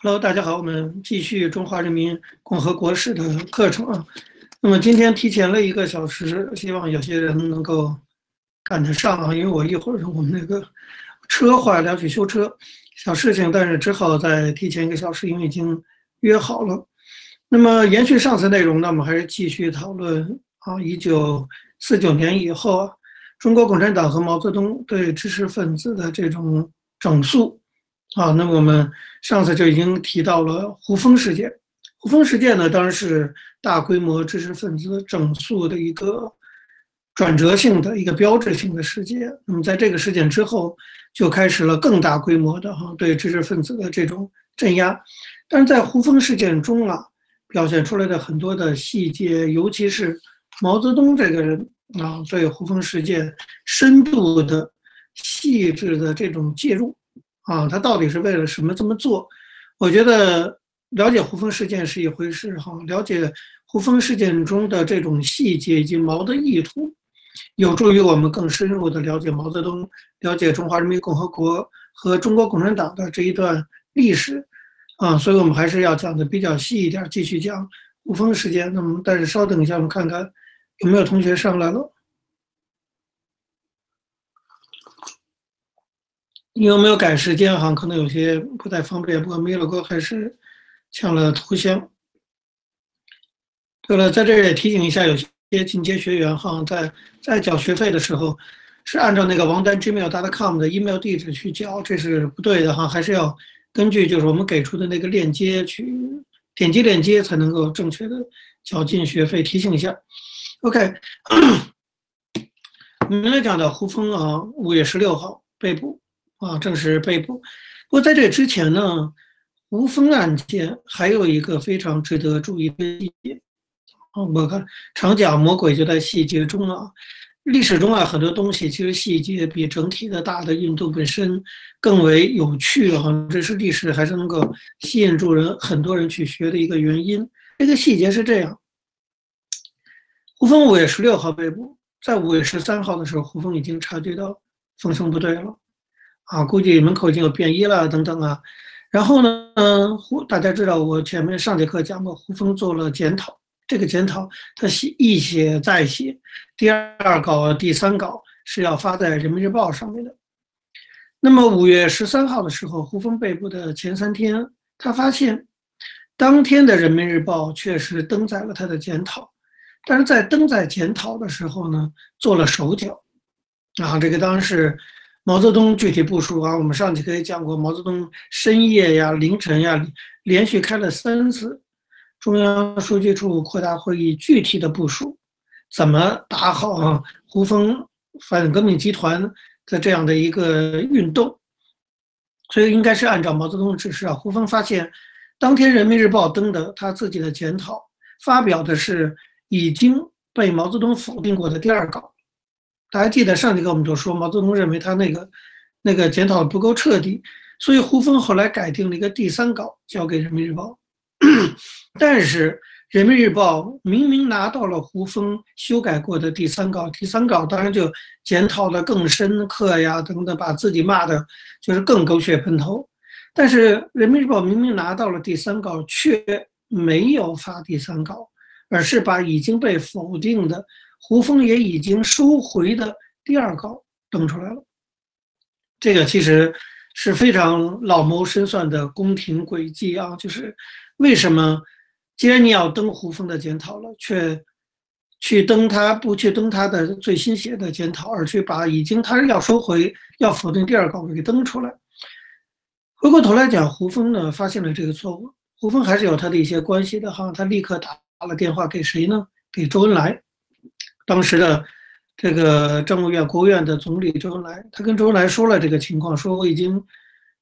Hello，大家好，我们继续中华人民共和国史的课程啊。那么今天提前了一个小时，希望有些人能够赶得上啊，因为我一会儿我们那个车坏了要去修车，小事情，但是只好再提前一个小时，因为已经约好了。那么延续上次内容呢，我们还是继续讨论啊，一九四九年以后，中国共产党和毛泽东对知识分子的这种整肃。啊，那么我们上次就已经提到了胡风事件。胡风事件呢，当然是大规模知识分子整肃的一个转折性的一个标志性的事件。那么在这个事件之后，就开始了更大规模的哈对知识分子的这种镇压。但是在胡风事件中啊，表现出来的很多的细节，尤其是毛泽东这个人啊，对胡风事件深度的、细致的这种介入。啊，他到底是为了什么这么做？我觉得了解胡风事件是一回事，哈，了解胡风事件中的这种细节以及毛的意图，有助于我们更深入的了解毛泽东，了解中华人民共和国和中国共产党的这一段历史，啊，所以我们还是要讲的比较细一点，继续讲胡风事件。那么，但是稍等一下，我们看看有没有同学上来了。你有没有改时间哈？可能有些不太方便。不过米勒哥还是抢了头像。对了，在这也提醒一下，有些进阶学员哈，在在缴学费的时候，是按照那个王丹 gmail.com 的 email 地址去交，这是不对的哈。还是要根据就是我们给出的那个链接去点击链接，才能够正确的缴进学费。提醒一下。OK，我们来讲的胡峰啊，五月十六号被捕。啊，正式被捕。不过在这之前呢，吴峰案件还有一个非常值得注意的细节。啊，我看常讲魔鬼就在细节中啊。历史中啊，很多东西其实细节比整体的大的运动本身更为有趣啊。这是历史还是能够吸引住人很多人去学的一个原因。这个细节是这样：胡峰五月十六号被捕，在五月十三号的时候，胡峰已经察觉到风声不对了。啊，估计门口已经有便衣了，等等啊。然后呢，胡大家知道，我前面上节课讲过，胡风做了检讨。这个检讨他写一写再写，第二稿、第三稿是要发在人民日报上面的。那么五月十三号的时候，胡风被捕的前三天，他发现当天的人民日报确实登载了他的检讨，但是在登载检讨的时候呢，做了手脚。啊，这个当时。毛泽东具体部署啊，我们上期课也讲过，毛泽东深夜呀、凌晨呀，连续开了三次中央书记处扩大会议，具体的部署怎么打好啊胡风反革命集团的这样的一个运动，所以应该是按照毛泽东的指示啊。胡风发现，当天人民日报登的他自己的检讨，发表的是已经被毛泽东否定过的第二稿。大家记得上节课我们就说，毛泽东认为他那个那个检讨不够彻底，所以胡风后来改定了一个第三稿交给人民日报。但是人民日报明明拿到了胡风修改过的第三稿，第三稿当然就检讨的更深刻呀，等等，把自己骂的就是更狗血喷头。但是人民日报明明拿到了第三稿，却没有发第三稿，而是把已经被否定的。胡风也已经收回的第二稿登出来了，这个其实是非常老谋深算的宫廷诡计啊！就是为什么既然你要登胡风的检讨了，却去登他不去登他的最新写的检讨，而去把已经他要收回要否定第二稿给登出来？回过头来讲，胡风呢发现了这个错误，胡风还是有他的一些关系的哈，他立刻打了电话给谁呢？给周恩来。当时的这个政务院、国务院的总理周恩来，他跟周恩来说了这个情况，说我已经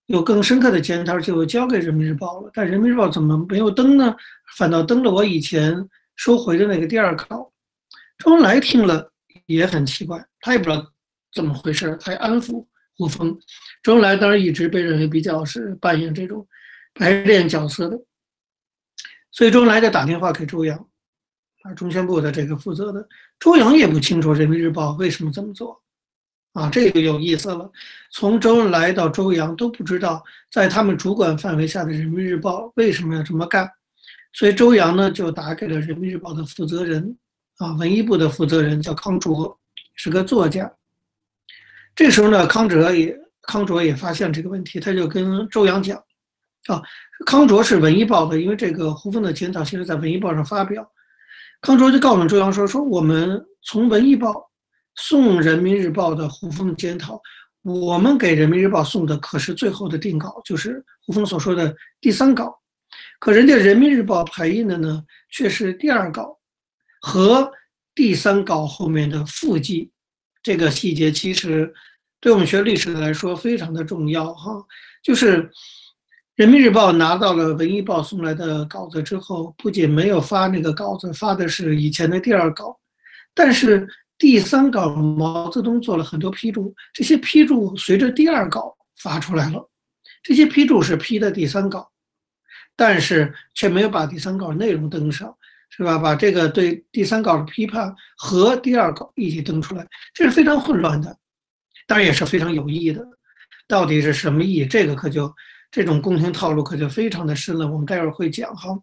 有更深刻的检讨，就交给人民日报了。但人民日报怎么没有登呢？反倒登了我以前收回的那个第二稿。周恩来听了也很奇怪，他也不知道怎么回事，他也安抚胡风。周恩来当然一直被认为比较是扮演这种白脸角色的，所以周恩来就打电话给周扬。中宣部的这个负责的周扬也不清楚人民日报为什么这么做，啊，这个有意思了。从周恩来到周扬都不知道，在他们主管范围下的人民日报为什么要这么干，所以周扬呢就打给了人民日报的负责人，啊，文艺部的负责人叫康卓，是个作家。这时候呢，康哲也康卓也发现这个问题，他就跟周扬讲，啊，康卓是文艺报的，因为这个胡风的检讨现在在文艺报上发表，康卓就告诉周扬说，说我们从文艺报。送人民日报的胡风检讨，我们给人民日报送的可是最后的定稿，就是胡风所说的第三稿。可人家人民日报排印的呢，却是第二稿和第三稿后面的附记。这个细节其实对我们学历史的来说非常的重要哈。就是人民日报拿到了文艺报送来的稿子之后，不仅没有发那个稿子，发的是以前的第二稿，但是。第三稿毛泽东做了很多批注，这些批注随着第二稿发出来了。这些批注是批的第三稿，但是却没有把第三稿内容登上，是吧？把这个对第三稿的批判和第二稿一起登出来，这是非常混乱的，当然也是非常有意义的。到底是什么意义？这个可就这种宫廷套路可就非常的深了。我们待会儿会讲哈。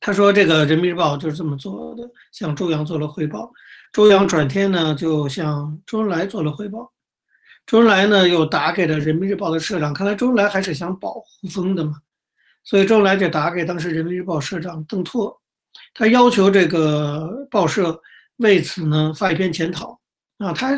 他说这个人民日报就是这么做的，向周扬做了汇报。周扬转天呢，就向周恩来做了汇报。周恩来呢，又打给了人民日报的社长。看来周恩来还是想保胡风的嘛，所以周恩来就打给当时人民日报社长邓拓，他要求这个报社为此呢发一篇检讨啊，他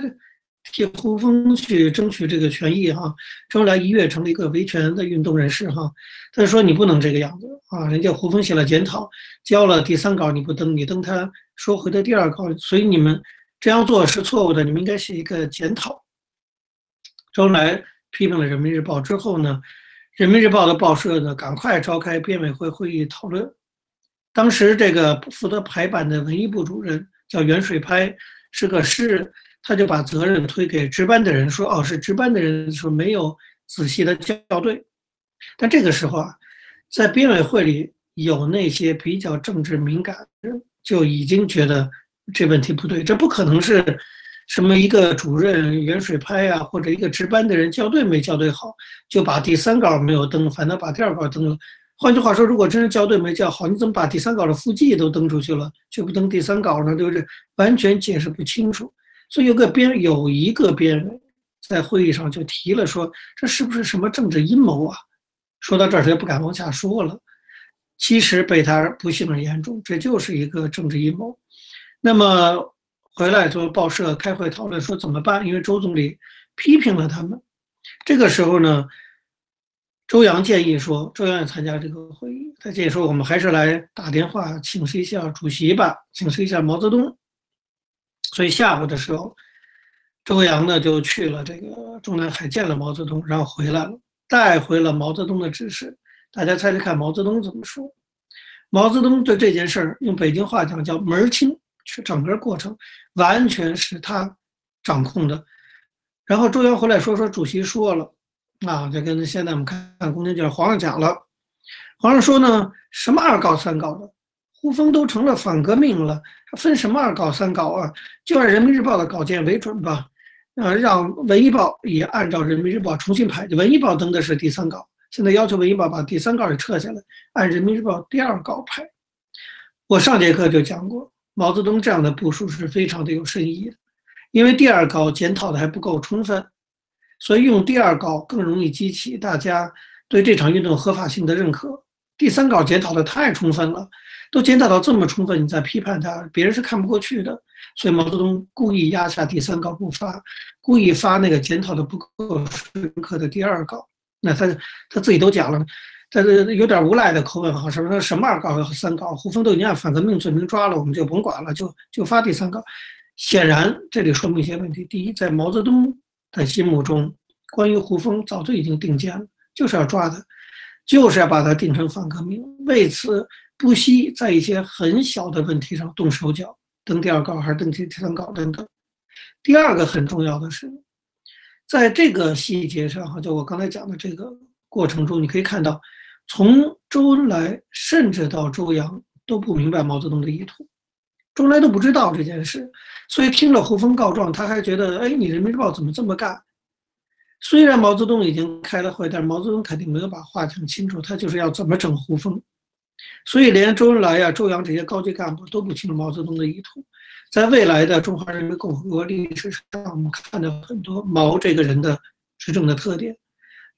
替胡风去争取这个权益哈。周恩来一跃成了一个维权的运动人士哈。他说你不能这个样子啊，人家胡风写了检讨，交了第三稿你不登，你登他。说回的第二稿，所以你们这样做是错误的，你们应该写一个检讨。周恩来批评了《人民日报》之后呢，《人民日报》的报社呢赶快召开编委会会议讨论。当时这个负责排版的文艺部主任叫袁水拍，是个诗人，他就把责任推给值班的人，说：“哦，是值班的人说没有仔细的校对。”但这个时候啊，在编委会里有那些比较政治敏感的人。就已经觉得这问题不对，这不可能是什么一个主任远水拍啊，或者一个值班的人校对没校对好，就把第三稿没有登，反倒把第二稿登了。换句话说，如果真是校对没校好，你怎么把第三稿的附记都登出去了，却不登第三稿呢？对不对？完全解释不清楚。所以有个编有一个编委在会议上就提了说，这是不是什么政治阴谋啊？说到这儿，他就不敢往下说了。其实被他不幸而言中，这就是一个政治阴谋。那么回来之后，报社开会讨论说怎么办？因为周总理批评了他们。这个时候呢，周扬建议说，周扬也参加这个会议，他建议说，我们还是来打电话请示一下主席吧，请示一下毛泽东。所以下午的时候，周扬呢就去了这个中南海见了毛泽东，然后回来了，带回了毛泽东的指示。大家猜猜看，毛泽东怎么说？毛泽东对这件事儿用北京话讲叫门儿清，去整个过程完全是他掌控的。然后周扬回来说说，主席说了，啊，就跟现在我们看看宫廷剧，皇上讲了，皇上说呢，什么二告三告的，胡风都成了反革命了，还分什么二稿三稿啊？就按人民日报的稿件为准吧，啊，让文艺报也按照人民日报重新排，文艺报登的是第三稿。现在要求文艺报把第三稿也撤下来，按人民日报第二稿排。我上节课就讲过，毛泽东这样的部署是非常的有深意的，因为第二稿检讨的还不够充分，所以用第二稿更容易激起大家对这场运动合法性的认可。第三稿检讨的太充分了，都检讨到这么充分，你再批判他，别人是看不过去的。所以毛泽东故意压下第三稿不发，故意发那个检讨的不够深刻的第二稿。那他他自己都讲了，他这有点无赖的口吻哈，什么什么二稿和三稿，胡风都已经按反革命罪名抓了，我们就甭管了，就就发第三稿。显然这里说明一些问题：第一，在毛泽东的心目中，关于胡风早就已经定见了，就是要抓他，就是要把它定成反革命，为此不惜在一些很小的问题上动手脚，登第二稿还是登第三稿等等。第二个很重要的是。在这个细节上，哈，就我刚才讲的这个过程中，你可以看到，从周恩来甚至到周扬都不明白毛泽东的意图，周恩来都不知道这件事，所以听了胡风告状，他还觉得，哎，你人民日报怎么这么干？虽然毛泽东已经开了会，但是毛泽东肯定没有把话讲清楚，他就是要怎么整胡风。所以连周恩来呀、周扬这些高级干部都不清楚毛泽东的意图。在未来的中华人民共和国历史上，我们看到很多毛这个人的执政的特点。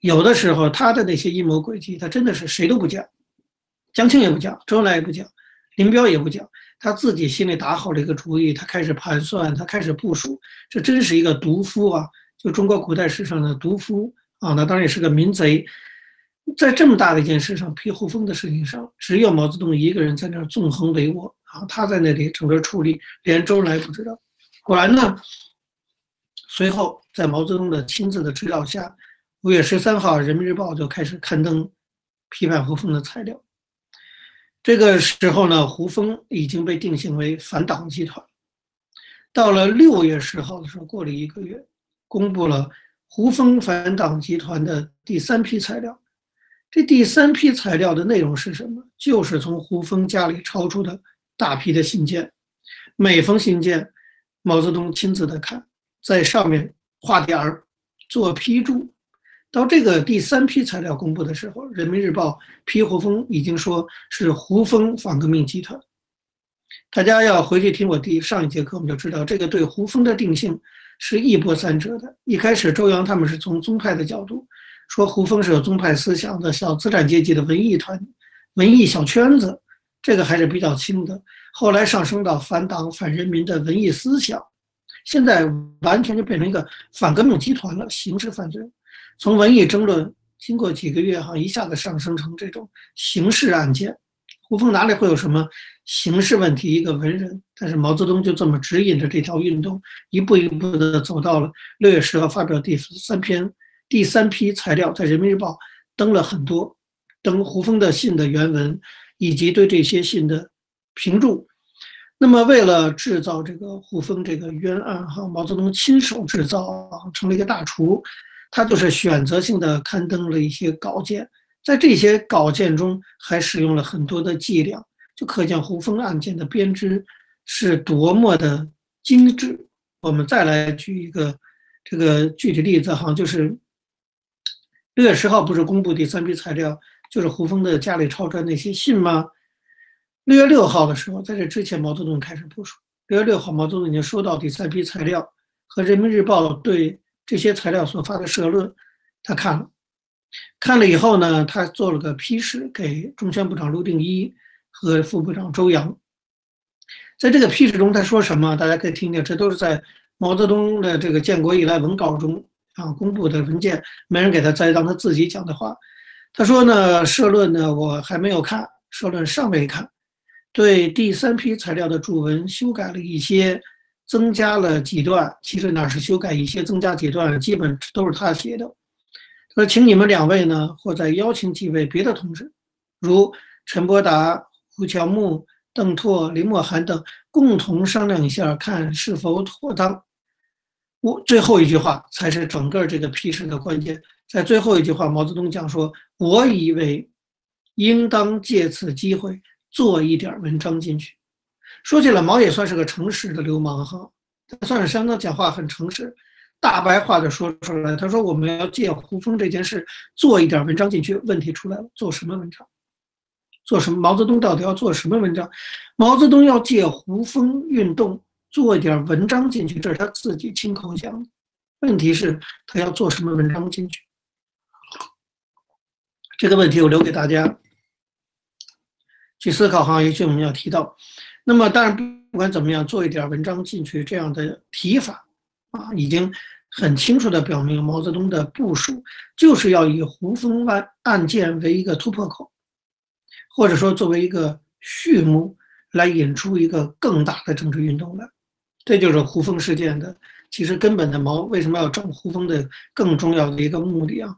有的时候他的那些阴谋诡计，他真的是谁都不讲，江青也不讲，周恩来也不讲，林彪也不讲，他自己心里打好了一个主意，他开始盘算，他开始部署。这真是一个毒夫啊！就中国古代史上的毒夫啊，那当然也是个民贼。在这么大的一件事上，批胡风的事情上，只有毛泽东一个人在那儿纵横帷幄啊，他在那里整个处理，连周恩来不知道。果然呢，随后在毛泽东的亲自的指导下，五月十三号，《人民日报》就开始刊登批判胡风的材料。这个时候呢，胡风已经被定性为反党集团。到了六月十号的时候，过了一个月，公布了胡风反党集团的第三批材料。这第三批材料的内容是什么？就是从胡风家里抄出的大批的信件，每封信件，毛泽东亲自的看，在上面画点儿，做批注。到这个第三批材料公布的时候，《人民日报》批胡风已经说是胡风反革命集团。大家要回去听我第上一节课，我们就知道这个对胡风的定性是一波三折的。一开始周扬他们是从宗派的角度。说胡风是有宗派思想的小资产阶级的文艺团、文艺小圈子，这个还是比较轻的。后来上升到反党反人民的文艺思想，现在完全就变成一个反革命集团了，刑事犯罪。从文艺争论经过几个月哈，一下子上升成这种刑事案件。胡风哪里会有什么形式问题？一个文人，但是毛泽东就这么指引着这条运动，一步一步的走到了六月十号发表第三篇。第三批材料在《人民日报》登了很多，登胡风的信的原文，以及对这些信的评注。那么，为了制造这个胡风这个冤案，哈，毛泽东亲手制造，成了一个大厨。他就是选择性的刊登了一些稿件，在这些稿件中还使用了很多的伎俩，就可见胡风案件的编织是多么的精致。我们再来举一个这个具体例子，哈，就是。六月十号不是公布第三批材料，就是胡风的家里抄出来那些信吗？六月六号的时候，在这之前，毛泽东开始部署。六月六号，毛泽东已经收到第三批材料和《人民日报》对这些材料所发的社论，他看了，看了以后呢，他做了个批示给中宣部长陆定一和副部长周扬。在这个批示中，他说什么？大家可以听听，这都是在毛泽东的这个建国以来文稿中。啊，公布的文件没人给他栽赃，他自己讲的话。他说呢，社论呢我还没有看，社论尚未看，对第三批材料的注文修改了一些，增加了几段。其实哪是修改一些，增加几段，基本都是他写的。说，请你们两位呢，或再邀请几位别的同志，如陈伯达、胡乔木、邓拓、林默涵等，共同商量一下，看是否妥当。我最后一句话才是整个这个批示的关键，在最后一句话，毛泽东讲说：“我以为应当借此机会做一点文章进去。”说起来，毛也算是个诚实的流氓哈，他算是相当讲话很诚实，大白话的说出来。他说：“我们要借胡风这件事做一点文章进去。”问题出来了，做什么文章？做什么？毛泽东到底要做什么文章？毛泽东要借胡风运动。做一点文章进去，这是他自己亲口讲的。问题是，他要做什么文章进去？这个问题我留给大家去思考哈。也许我们要提到。那么，当然不管怎么样，做一点文章进去这样的提法啊，已经很清楚的表明毛泽东的部署就是要以胡风案案件为一个突破口，或者说作为一个序幕，来引出一个更大的政治运动来。这就是胡风事件的其实根本的毛为什么要整胡风的更重要的一个目的啊？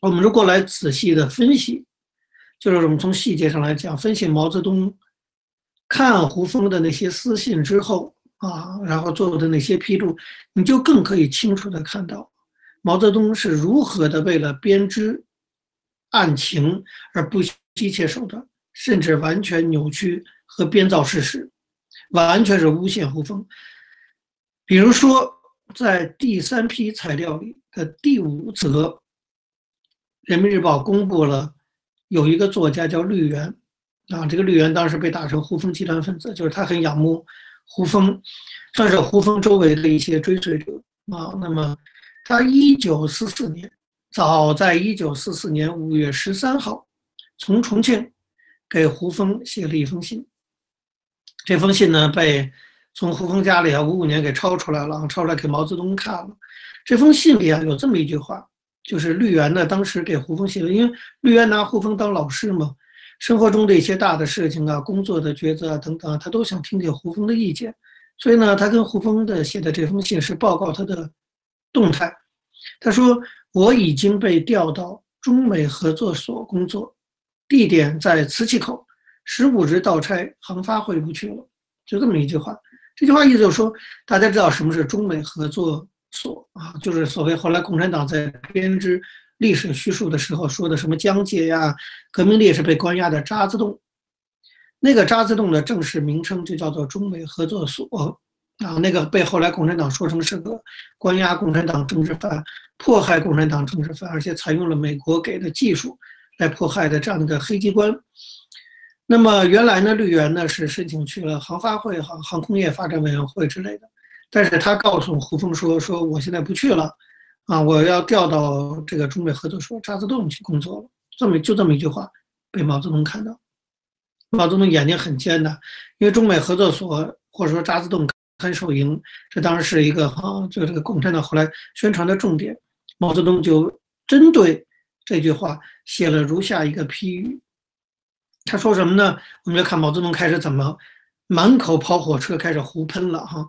我们如果来仔细的分析，就是我们从细节上来讲，分析毛泽东看胡风的那些私信之后啊，然后做的那些批注，你就更可以清楚的看到毛泽东是如何的为了编织案情而不惜一切手段，甚至完全扭曲和编造事实。完全是诬陷胡风。比如说，在第三批材料里的第五则，《人民日报》公布了有一个作家叫绿原，啊，这个绿原当时被打成胡风集团分子，就是他很仰慕胡风，算是胡风周围的一些追随者啊。那么，他一九四四年，早在一九四四年五月十三号，从重庆给胡风写了一封信。这封信呢，被从胡风家里啊，五五年给抄出来了，抄出来给毛泽东看了。这封信里啊，有这么一句话，就是绿原呢当时给胡风写的，因为绿原拿胡风当老师嘛，生活中的一些大的事情啊、工作的抉择啊等等啊，他都想听听胡风的意见。所以呢，他跟胡风的写的这封信是报告他的动态。他说：“我已经被调到中美合作所工作，地点在磁器口，十五日到差，航发会不去了。”就这么一句话。这句话意思就是说，大家知道什么是中美合作所啊？就是所谓后来共产党在编织历史叙述的时候说的什么江界呀、革命烈士被关押的渣滓洞。那个渣滓洞的正式名称就叫做中美合作所啊。那个被后来共产党说成是个关押共产党政治犯、迫害共产党政治犯，而且采用了美国给的技术来迫害的这样的黑机关。那么原来呢，绿原呢是申请去了航发会、航航空业发展委员会之类的，但是他告诉胡风说：“说我现在不去了，啊，我要调到这个中美合作所渣滓洞去工作了。”这么就这么一句话被毛泽东看到，毛泽东眼睛很尖的，因为中美合作所或者说渣滓洞看守营，这当然是一个哈，就这个共产党后来宣传的重点。毛泽东就针对这句话写了如下一个批语。他说什么呢？我们要看毛泽东开始怎么满口跑火车，开始胡喷了哈。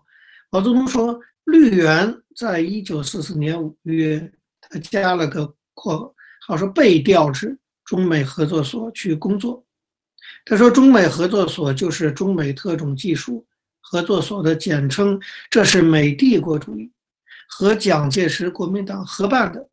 毛泽东说，绿原在一九四四年五月，他加了个括号，说被调至中美合作所去工作。他说，中美合作所就是中美特种技术合作所的简称，这是美帝国主义和蒋介石国民党合办的，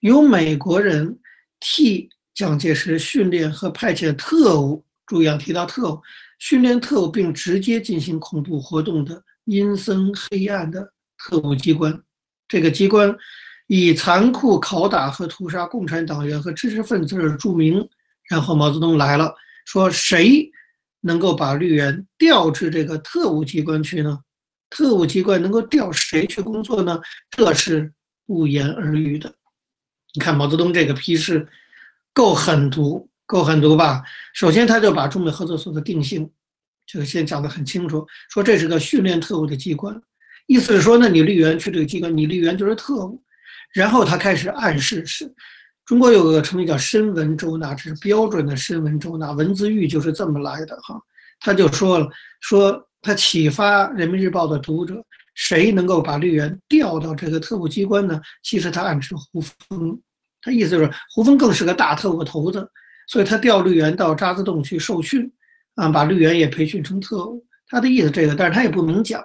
由美国人替。蒋介石训练和派遣特务，注意要提到特务训练特务，并直接进行恐怖活动的阴森黑暗的特务机关。这个机关以残酷拷打和屠杀共产党员和知识分子而著名。然后毛泽东来了，说谁能够把绿原调至这个特务机关去呢？特务机关能够调谁去工作呢？这是不言而喻的。你看毛泽东这个批示。够狠毒，够狠毒吧？首先，他就把中美合作所的定性就先讲得很清楚，说这是个训练特务的机关，意思是说，那你绿原去这个机关，你绿原就是特务。然后他开始暗示是，中国有个成语叫深文周纳，这是标准的深文周纳，文字狱就是这么来的哈。他就说了，说他启发人民日报的读者，谁能够把绿原调到这个特务机关呢？其实他暗示胡风。他意思就是胡风更是个大特务头子，所以他调绿原到渣滓洞去受训，啊，把绿原也培训成特务。他的意思这个，但是他也不明讲。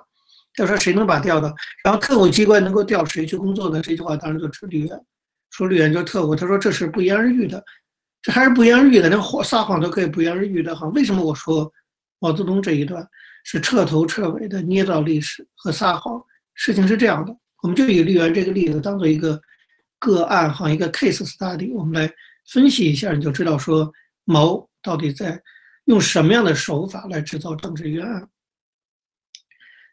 就说谁能把调到，然后特务机关能够调谁去工作呢？这句话当然就指绿原，说绿原就是特务。他说这是不言而喻的，这还是不言而喻的。那谎撒谎都可以不言而喻的哈。为什么我说毛泽东这一段是彻头彻尾的捏造历史和撒谎？事情是这样的，我们就以绿原这个例子当做一个。个案哈，一个 case study，我们来分析一下，你就知道说毛到底在用什么样的手法来制造政治冤案。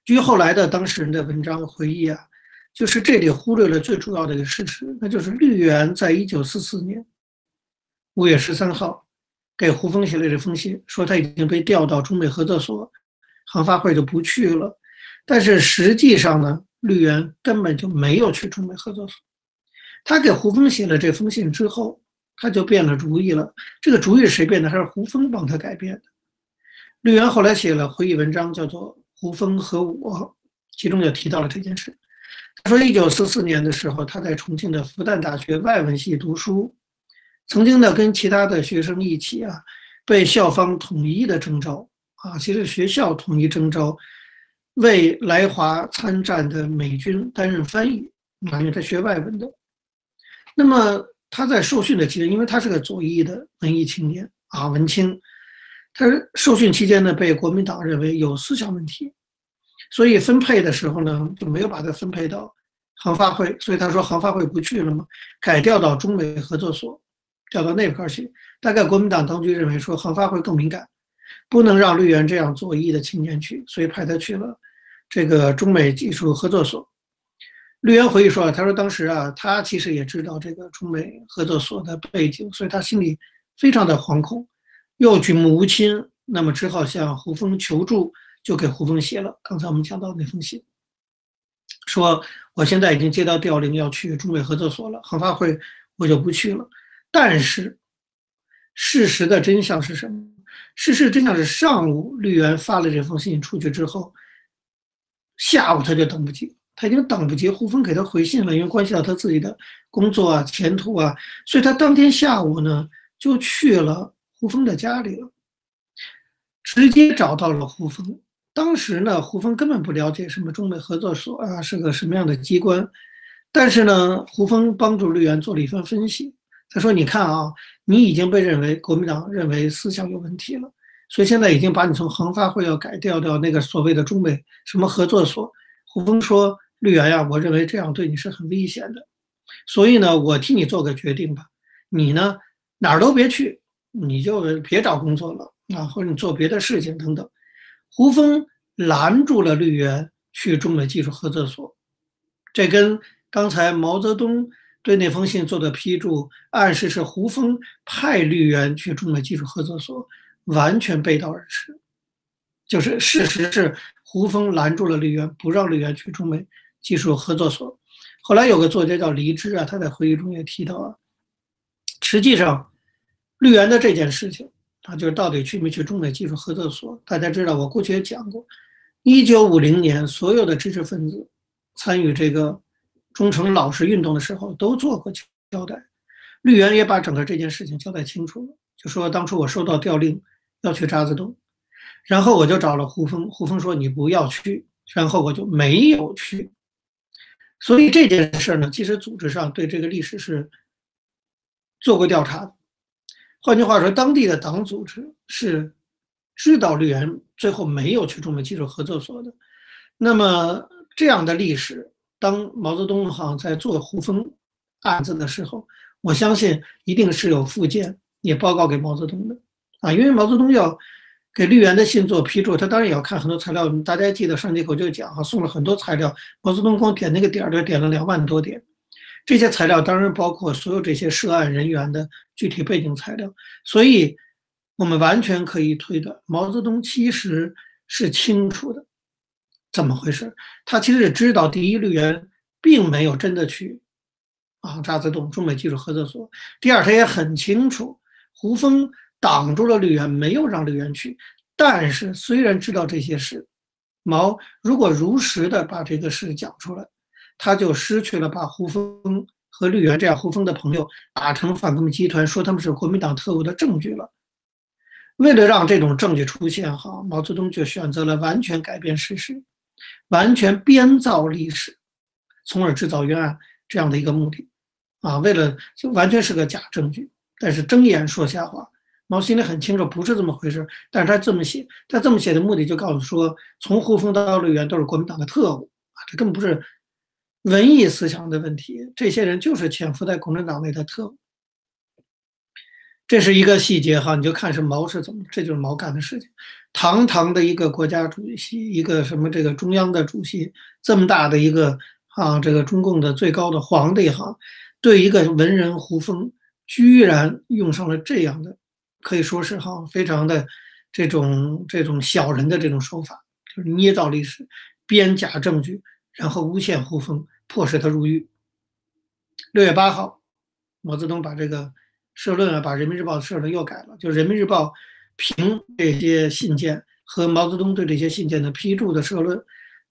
据后来的当事人的文章回忆啊，就是这里忽略了最主要的一个事实，那就是绿原在一九四四年五月十三号给胡风写了这封信，说他已经被调到中美合作所，航发会就不去了。但是实际上呢，绿原根本就没有去中美合作所。他给胡风写了这封信之后，他就变了主意了。这个主意是谁变的？还是胡风帮他改变的？绿原后来写了回忆文章，叫做《胡风和我》，其中就提到了这件事。他说，一九四四年的时候，他在重庆的复旦大学外文系读书，曾经呢跟其他的学生一起啊，被校方统一的征召啊，其实学校统一征召，为来华参战的美军担任翻译啊，因为他学外文的。那么他在受训的期间，因为他是个左翼的文艺青年啊，文青，他受训期间呢，被国民党认为有思想问题，所以分配的时候呢，就没有把他分配到航发会，所以他说航发会不去了嘛，改调到中美合作所，调到那块去。大概国民党当局认为说航发会更敏感，不能让绿原这样左翼的青年去，所以派他去了这个中美技术合作所。绿原回忆说：“他说当时啊，他其实也知道这个中美合作所的背景，所以他心里非常的惶恐。”又举目无亲，那么只好向胡风求助，就给胡风写了刚才我们讲到那封信，说我现在已经接到调令，要去中美合作所了，航发会我就不去了。但是事实的真相是什么？事实真相是上午绿原发了这封信出去之后，下午他就等不及，他已经等不及胡风给他回信了，因为关系到他自己的工作啊、前途啊，所以他当天下午呢就去了。胡风的家里了，直接找到了胡风。当时呢，胡风根本不了解什么中美合作所啊是个什么样的机关，但是呢，胡风帮助绿原做了一番分析。他说：“你看啊，你已经被认为国民党认为思想有问题了，所以现在已经把你从恒发会要改掉到那个所谓的中美什么合作所。”胡风说：“绿原呀，我认为这样对你是很危险的，所以呢，我替你做个决定吧，你呢哪儿都别去。”你就别找工作了啊，或者你做别的事情等等。胡风拦住了绿原去中美技术合作所，这跟刚才毛泽东对那封信做的批注，暗示是胡风派绿原去中美技术合作所，完全背道而驰。就是事实是胡风拦住了绿原，不让绿原去中美技术合作所。后来有个作家叫黎之啊，他在回忆中也提到啊，实际上。绿原的这件事情，啊，就是到底去没去中美技术合作所？大家知道，我过去也讲过，一九五零年，所有的知识分子参与这个忠诚老实运动的时候，都做过交代。绿原也把整个这件事情交代清楚了，就说当初我收到调令要去渣滓洞，然后我就找了胡风，胡风说你不要去，然后我就没有去。所以这件事呢，其实组织上对这个历史是做过调查的。换句话说，当地的党组织是知道绿原最后没有去中美技术合作所的。那么这样的历史，当毛泽东哈在做胡风案子的时候，我相信一定是有附件也报告给毛泽东的啊，因为毛泽东要给绿原的信做批注，他当然也要看很多材料。大家记得上节课就讲哈，送了很多材料，毛泽东光点那个点儿就点了两万多点。这些材料当然包括所有这些涉案人员的具体背景材料，所以我们完全可以推断，毛泽东其实是清楚的，怎么回事？他其实也知道，第一，绿原并没有真的去啊渣滓洞中美技术合作所；第二，他也很清楚，胡风挡住了绿原，没有让绿原去。但是虽然知道这些事，毛如果如实的把这个事讲出来。他就失去了把胡风和绿原这样胡风的朋友打成反革命集团，说他们是国民党特务的证据了。为了让这种证据出现，哈，毛泽东就选择了完全改变事实，完全编造历史，从而制造冤案这样的一个目的。啊，为了就完全是个假证据，但是睁眼说瞎话。毛心里很清楚不是这么回事，但是他这么写，他这么写的目的就告诉说，从胡风到绿原都是国民党的特务啊，这根本不是。文艺思想的问题，这些人就是潜伏在共产党内的特务。这是一个细节哈，你就看是毛是怎么，这就是毛干的事情。堂堂的一个国家主席，一个什么这个中央的主席，这么大的一个啊，这个中共的最高的皇帝哈，对一个文人胡风，居然用上了这样的，可以说是哈，非常的这种这种小人的这种手法，就是捏造历史，编假证据，然后诬陷胡风。迫使他入狱。六月八号，毛泽东把这个社论啊，把人民日报的社论又改了。就人民日报评这些信件和毛泽东对这些信件的批注的社论，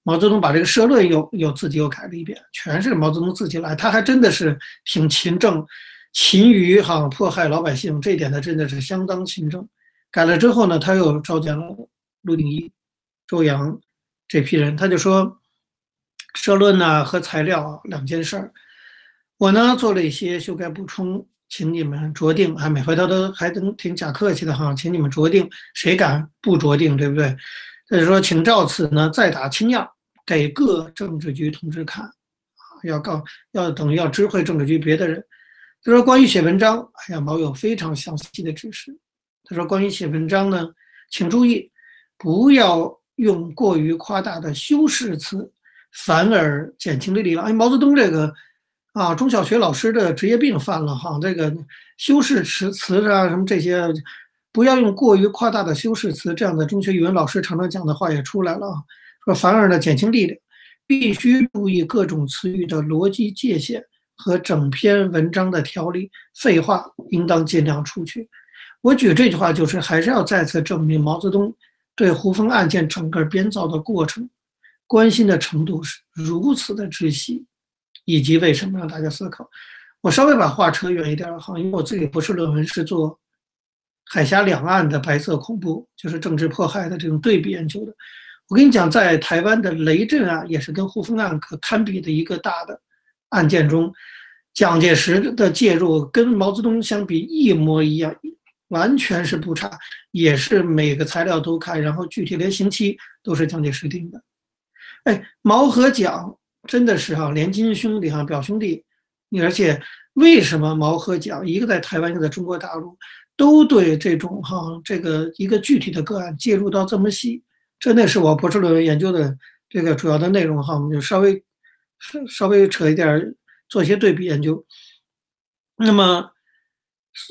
毛泽东把这个社论又又自己又改了一遍，全是毛泽东自己来。他还真的是挺勤政，勤于哈迫害老百姓，这一点他真的是相当勤政。改了之后呢，他又召见了陆定一、周扬这批人，他就说。社论呢和材料两件事儿，我呢做了一些修改补充，请你们酌定。还每回他都还能挺假客气的哈，请你们酌定，谁敢不酌定，对不对？他就说，请照此呢，再打清样，给各政治局同志看，要告，要等于要知会政治局别的人。他说，关于写文章，哎呀，毛有非常详细的指示。他说，关于写文章呢，请注意，不要用过于夸大的修饰词，反而减轻力量。哎，毛泽东这个。啊，中小学老师的职业病犯了哈，这个修饰词词啊，什么这些，不要用过于夸大的修饰词。这样的中学语文老师常常讲的话也出来了啊，说反而呢减轻力量，必须注意各种词语的逻辑界限和整篇文章的条理。废话应当尽量出去。我举这句话就是还是要再次证明毛泽东对胡风案件整个编造的过程关心的程度是如此的窒息。以及为什么让大家思考？我稍微把话扯远一点哈，因为我自己博士论文是做海峡两岸的白色恐怖，就是政治迫害的这种对比研究的。我跟你讲，在台湾的雷震案也是跟胡风案可堪比的一个大的案件中，蒋介石的介入跟毛泽东相比一模一样，完全是不差，也是每个材料都看，然后具体连刑期都是蒋介石定的。哎，毛和蒋。真的是哈，连金兄弟哈，表兄弟。而且为什么毛和蒋一个在台湾，一个在中国大陆，都对这种哈这个一个具体的个案介入到这么细？这那是我博士论文研究的这个主要的内容哈。我们就稍微 稍微扯一点，做一些对比研究。那么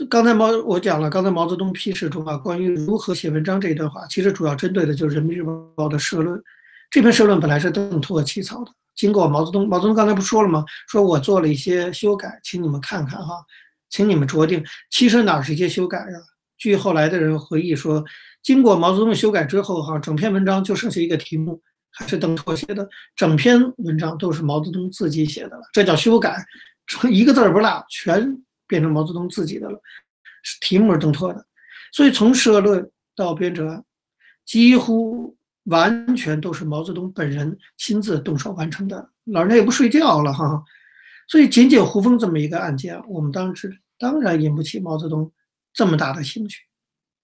刚才毛我讲了，刚才毛泽东批示中啊，关于如何写文章这一段话，其实主要针对的就是《人民日报》的社论。这篇社论本来是邓拓起草的。经过毛泽东，毛泽东刚才不说了吗？说我做了一些修改，请你们看看哈，请你们酌定。其实哪是一些修改呀？据后来的人回忆说，经过毛泽东修改之后，哈，整篇文章就剩下一个题目，还是邓拓写的，整篇文章都是毛泽东自己写的了。这叫修改，一个字儿不落，全变成毛泽东自己的了。题目是邓拓的，所以从社论到编者，几乎。完全都是毛泽东本人亲自动手完成的，老人家也不睡觉了哈，所以仅仅胡风这么一个案件，我们当时当然引不起毛泽东这么大的兴趣。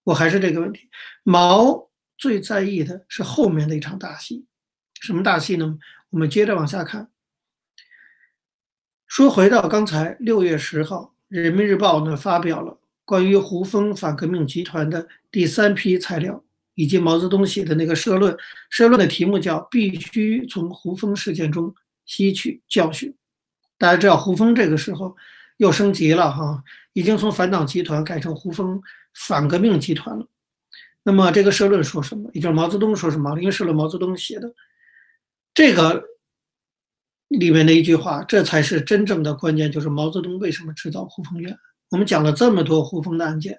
我还是这个问题，毛最在意的是后面的一场大戏，什么大戏呢？我们接着往下看。说回到刚才六月十号，《人民日报》呢发表了关于胡风反革命集团的第三批材料。以及毛泽东写的那个社论，社论的题目叫“必须从胡风事件中吸取教训”。大家知道，胡风这个时候又升级了哈，已经从反党集团改成胡风反革命集团了。那么这个社论说什么？也就是毛泽东说什么？因为是了毛泽东写的，这个里面的一句话，这才是真正的关键，就是毛泽东为什么制造胡风院。我们讲了这么多胡风的案件，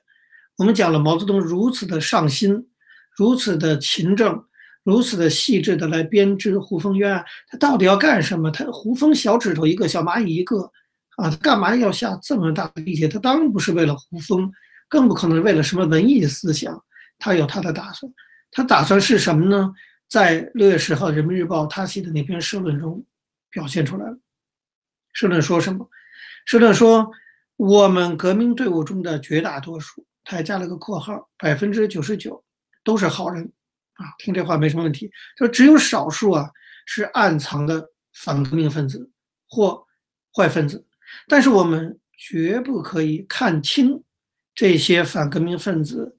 我们讲了毛泽东如此的上心。如此的勤政，如此的细致的来编织胡风冤案，他到底要干什么？他胡风小指头一个，小蚂蚁一个，啊，他干嘛要下这么大的力气？他当然不是为了胡风，更不可能为了什么文艺思想，他有他的打算。他打算是什么呢？在六月十号《人民日报》他写的那篇社论中表现出来了。社论说什么？社论说我们革命队伍中的绝大多数，他还加了个括号，百分之九十九。都是好人，啊，听这话没什么问题。说只有少数啊是暗藏的反革命分子或坏分子，但是我们绝不可以看清这些反革命分子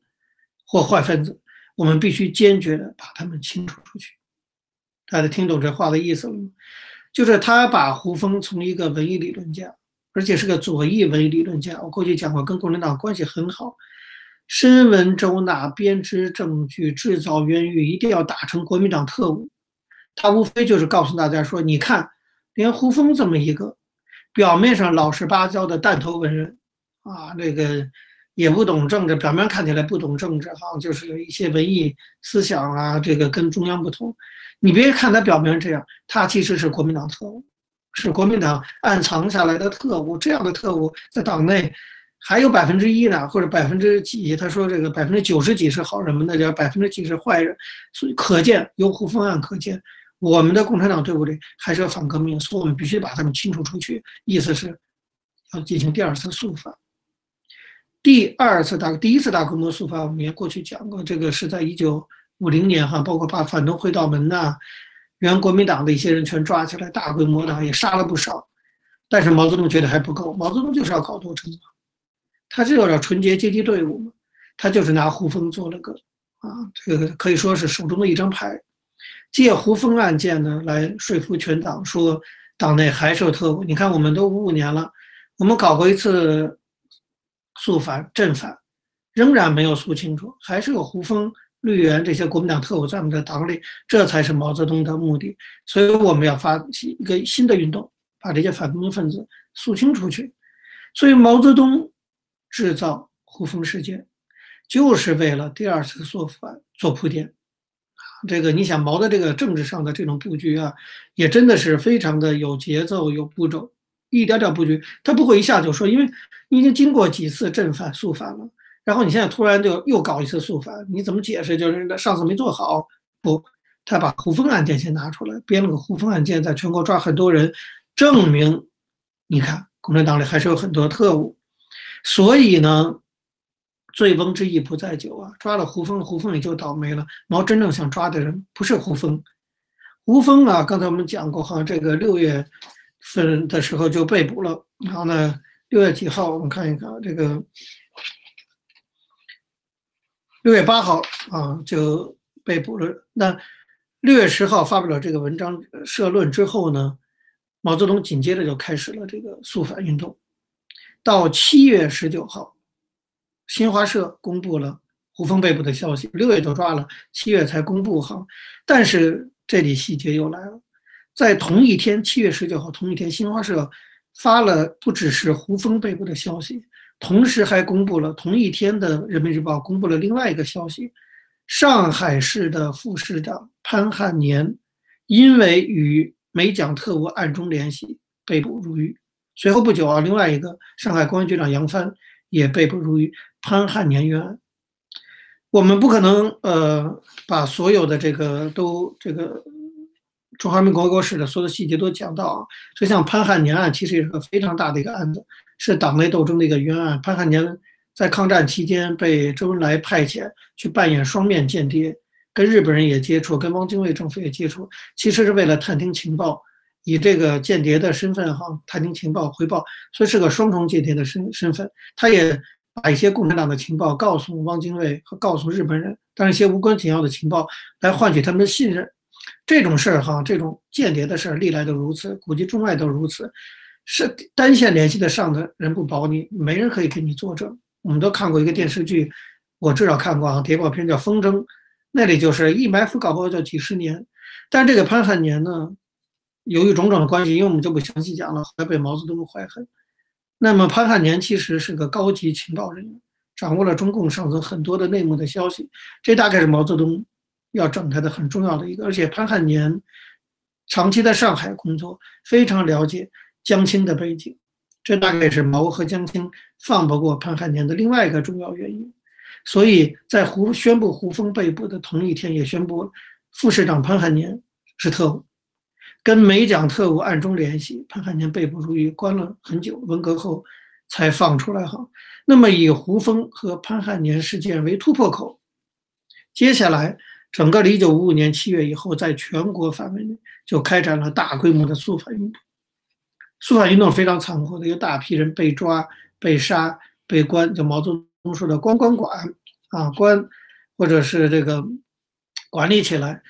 或坏分子，我们必须坚决的把他们清除出去。大家听懂这话的意思了吗？就是他把胡风从一个文艺理论家，而且是个左翼文艺理论家，我过去讲过，跟共产党关系很好。深闻周纳，编织证据，制造冤狱，一定要打成国民党特务。他无非就是告诉大家说：“你看，连胡风这么一个表面上老实巴交的弹头文人啊，那个也不懂政治，表面看起来不懂政治，哈，就是一些文艺思想啊，这个跟中央不同。你别看他表面这样，他其实是国民党特务，是国民党暗藏下来的特务。这样的特务在党内。”还有百分之一呢，或者百分之几？他说这个百分之九十几是好人们，那叫百分之几是坏人。所以可见由胡风案可见，我们的共产党队伍里还是要反革命，所以我们必须把他们清除出去。意思是要进行第二次肃反。第二次大第一次大规模肃反，我们也过去讲过，这个是在一九五零年哈，包括把反动会道门呐、原国民党的一些人全抓起来，大规模的也杀了不少。但是毛泽东觉得还不够，毛泽东就是要搞斗争嘛，他就要找纯洁阶级队伍嘛，他就是拿胡风做了个啊，这个可以说是手中的一张牌，借胡风案件呢来说服全党，说党内还是有特务。你看，我们都五五年了，我们搞过一次肃反、镇反，仍然没有肃清楚，还是有胡风、绿原这些国民党特务在我们的党里，这才是毛泽东的目的。所以我们要发起一个新的运动。把这些反革命分子肃清出去，所以毛泽东制造胡风事件，就是为了第二次肃反做铺垫。这个你想毛的这个政治上的这种布局啊，也真的是非常的有节奏、有步骤，一点点布局，他不会一下就说，因为你已经经过几次镇反肃反了，然后你现在突然就又搞一次肃反，你怎么解释？就是上次没做好，不，他把胡风案件先拿出来，编了个胡风案件，在全国抓很多人。证明，你看，共产党里还是有很多特务，所以呢，醉翁之意不在酒啊，抓了胡风，胡风也就倒霉了。毛真正想抓的人不是胡风，胡风啊，刚才我们讲过哈，这个六月分的时候就被捕了，然后呢，六月几号？我们看一看这个，六月八号啊就被捕了。那六月十号发表了这个文章社论之后呢？毛泽东紧接着就开始了这个肃反运动，到七月十九号，新华社公布了胡风被捕的消息。六月就抓了，七月才公布哈。但是这里细节又来了，在同一天，七月十九号同一天，新华社发了不只是胡风被捕的消息，同时还公布了同一天的《人民日报》公布了另外一个消息：上海市的副市长潘汉年因为与美蒋特务暗中联系，被捕入狱。随后不久啊，另外一个上海公安局长杨帆也被捕入狱。潘汉年冤案，我们不可能呃把所有的这个都这个中华民共和国史的所有的细节都讲到啊。就像潘汉年案，其实也是个非常大的一个案子，是党内斗争的一个冤案。潘汉年在抗战期间被周恩来派遣去扮演双面间谍。跟日本人也接触，跟汪精卫政府也接触，其实是为了探听情报，以这个间谍的身份哈，探听情报回报，所以是个双重间谍的身身份。他也把一些共产党的情报告诉汪精卫和告诉日本人，当一些无关紧要的情报来换取他们的信任。这种事儿哈，这种间谍的事儿历来都如此，估计中外都如此。是单线联系的上的人不保你，没人可以给你作证。我们都看过一个电视剧，我至少看过啊，谍报片叫《风筝》。那里就是一埋伏搞不好就几十年，但这个潘汉年呢，由于种种的关系，因为我们就不详细讲了，还被毛泽东怀恨。那么潘汉年其实是个高级情报人员，掌握了中共上层很多的内幕的消息，这大概是毛泽东要整他的很重要的一个。而且潘汉年长期在上海工作，非常了解江青的背景，这大概是毛和江青放不过潘汉年的另外一个重要原因。所以在胡宣布胡风被捕的同一天，也宣布副市长潘汉年是特务，跟美蒋特务暗中联系。潘汉年被捕入狱，关了很久，文革后才放出来。哈，那么以胡风和潘汉年事件为突破口，接下来整个的一九五五年七月以后，在全国范围内就开展了大规模的肃反运动。肃反运动非常残酷的，有大批人被抓、被杀、被关，就毛泽东。说的关关管啊关，或者是这个管理起来。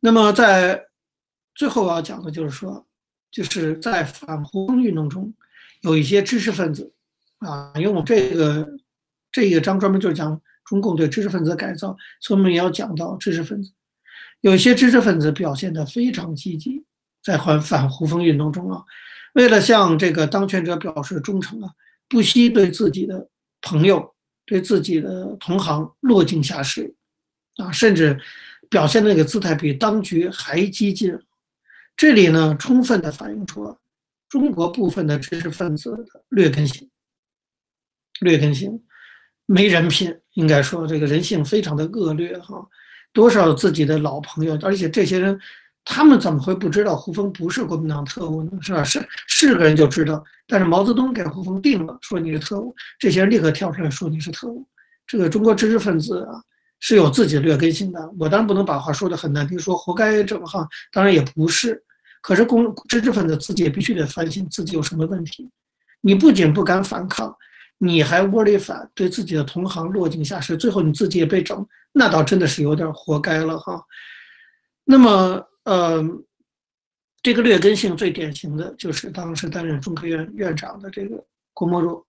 那么在最后我要讲的就是说，就是在反胡风运动中，有一些知识分子啊，因为我这个这一个章专门就是讲中共对知识分子的改造，所以我们也要讲到知识分子。有些知识分子表现得非常积极，在反反胡风运动中啊，为了向这个当权者表示忠诚啊，不惜对自己的朋友。对自己的同行落井下石，啊，甚至表现那个姿态比当局还激进。这里呢，充分的反映出了中国部分的知识分子的劣根性。劣根性，没人品，应该说这个人性非常的恶劣哈。多少自己的老朋友，而且这些人他们怎么会不知道胡风不是国民党特务呢？是吧？是是个人就知道，但是毛泽东给胡风定了，说你是特务，这些人立刻跳出来说你是特务。这个中国知识分子啊是有自己的劣根性的。我当然不能把话说的很难听，说活该整哈，当然也不是。可是公知识分子自己也必须得反省自己有什么问题。你不仅不敢反抗，你还窝里反，对自己的同行落井下石，最后你自己也被整，那倒真的是有点活该了哈。那么。呃，这个劣根性最典型的就是当时担任中科院院长的这个郭沫若，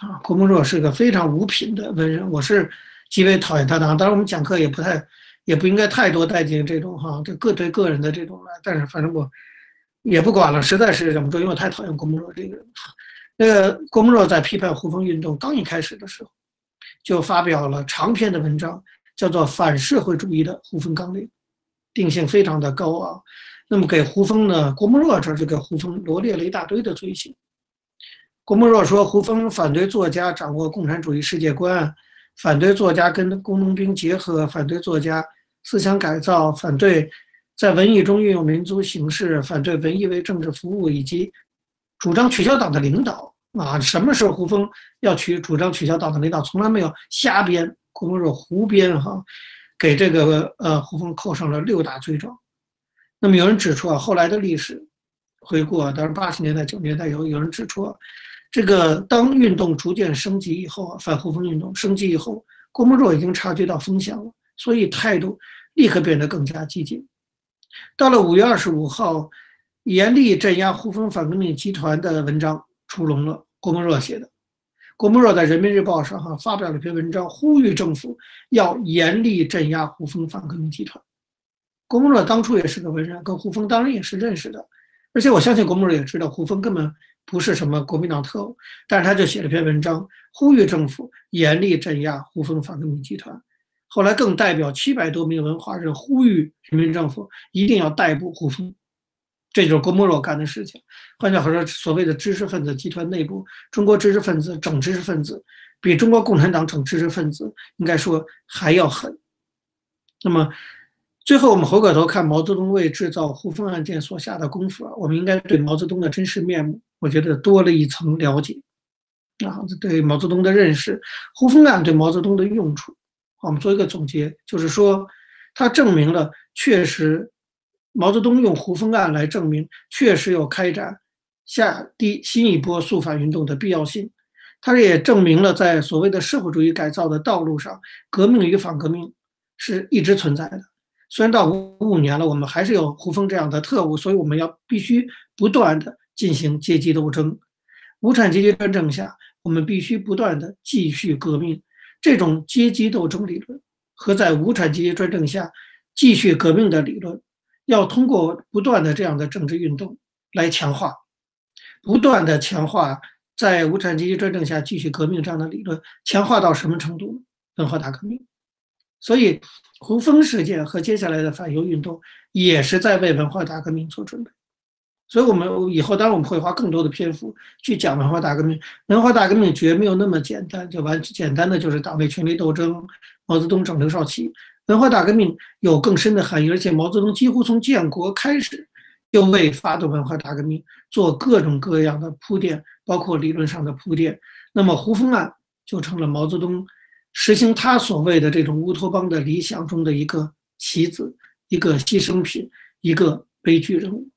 啊，郭沫若是个非常无品的文人，我是极为讨厌他的。当然，我们讲课也不太，也不应该太多带进这种哈，这各对个人的这种来。但是反正我也不管了，实在是忍不住，因为我太讨厌郭沫若这个人。那个郭沫若在批判胡风运动刚一开始的时候，就发表了长篇的文章，叫做《反社会主义的胡风纲领》。定性非常的高啊，那么给胡风呢？郭沫若这就给胡风罗列了一大堆的罪行。郭沫若说，胡风反对作家掌握共产主义世界观，反对作家跟工农兵结合，反对作家思想改造，反对在文艺中运用民族形式，反对文艺为政治服务，以及主张取消党的领导啊。什么时候胡风要取主张取消党的领导？从来没有瞎编，郭沫若胡编哈。给这个呃胡风扣上了六大罪状。那么有人指出啊，后来的历史回顾啊，当然八十年代九十年代有有人指出啊，这个当运动逐渐升级以后啊，反胡风运动升级以后，郭沫若已经察觉到风向了，所以态度立刻变得更加激进。到了五月二十五号，严厉镇压胡风反革命集团的文章出笼了，郭沫若写的。郭沫若在《人民日报》上哈发表了一篇文章，呼吁政府要严厉镇压胡风反革命集团。郭沫若当初也是个文人，跟胡风当然也是认识的，而且我相信郭沫若也知道胡风根本不是什么国民党特务，但是他就写了篇文章，呼吁政府严厉镇压胡风反革命集团。后来更代表七百多名文化人呼吁人民政府一定要逮捕胡风。这就是郭沫若干的事情。换句话说，所谓的知识分子集团内部，中国知识分子整知识分子，比中国共产党整知识分子应该说还要狠。那么，最后我们回过头看毛泽东为制造胡风案件所下的功夫啊，我们应该对毛泽东的真实面目，我觉得多了一层了解。啊，对毛泽东的认识，胡风案对毛泽东的用处，我们做一个总结，就是说，它证明了确实。毛泽东用胡风案来证明，确实有开展下第新一波肃反运动的必要性。他也证明了，在所谓的社会主义改造的道路上，革命与反革命是一直存在的。虽然到五五年了，我们还是有胡风这样的特务，所以我们要必须不断的进行阶级斗争。无产阶级专政下，我们必须不断的继续革命。这种阶级斗争理论和在无产阶级专政下继续革命的理论。要通过不断的这样的政治运动来强化，不断的强化在无产阶级专政下继续革命这样的理论，强化到什么程度？文化大革命。所以胡风事件和接下来的反犹运动也是在为文化大革命做准备。所以，我们以后当然我们会花更多的篇幅去讲文化大革命。文化大革命绝没有那么简单，就完简单的就是党内权力斗争，毛泽东整刘少奇。文化大革命有更深的含义，而且毛泽东几乎从建国开始就为发动文化大革命做各种各样的铺垫，包括理论上的铺垫。那么胡风案就成了毛泽东实行他所谓的这种乌托邦的理想中的一个棋子、一个牺牲品、一个悲剧人物。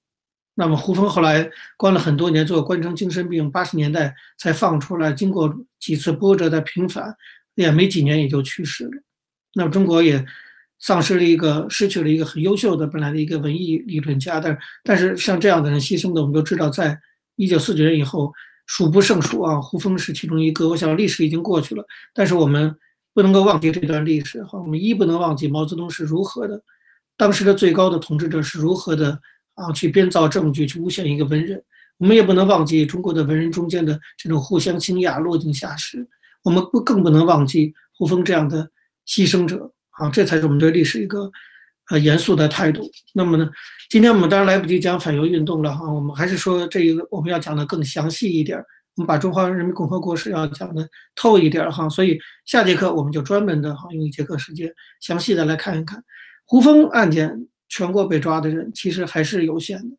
那么胡风后来关了很多年，最后关成精神病，八十年代才放出来，经过几次波折的平反，也没几年也就去世了。那么中国也丧失了一个，失去了一个很优秀的本来的一个文艺理论家。但但是像这样的人牺牲的，我们都知道，在一九四九年以后数不胜数啊。胡风是其中一个。我想历史已经过去了，但是我们不能够忘记这段历史哈。我们一不能忘记毛泽东是如何的，当时的最高的统治者是如何的啊去编造证据去诬陷一个文人。我们也不能忘记中国的文人中间的这种互相倾轧、落井下石。我们不更不能忘记胡风这样的。牺牲者啊，这才是我们对历史一个呃严肃的态度。那么呢，今天我们当然来不及讲反犹运动了哈，我们还是说这一个我们要讲的更详细一点，我们把中华人民共和国史要讲的透一点哈。所以下节课我们就专门的哈用一节课时间详细的来看一看胡风案件全国被抓的人其实还是有限的，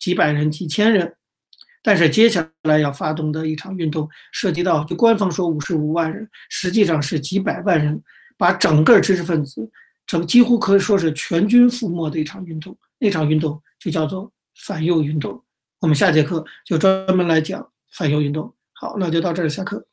几百人、几千人。但是接下来要发动的一场运动，涉及到就官方说五十五万人，实际上是几百万人，把整个知识分子，整几乎可以说是全军覆没的一场运动。那场运动就叫做反右运动。我们下节课就专门来讲反右运动。好，那就到这儿，下课。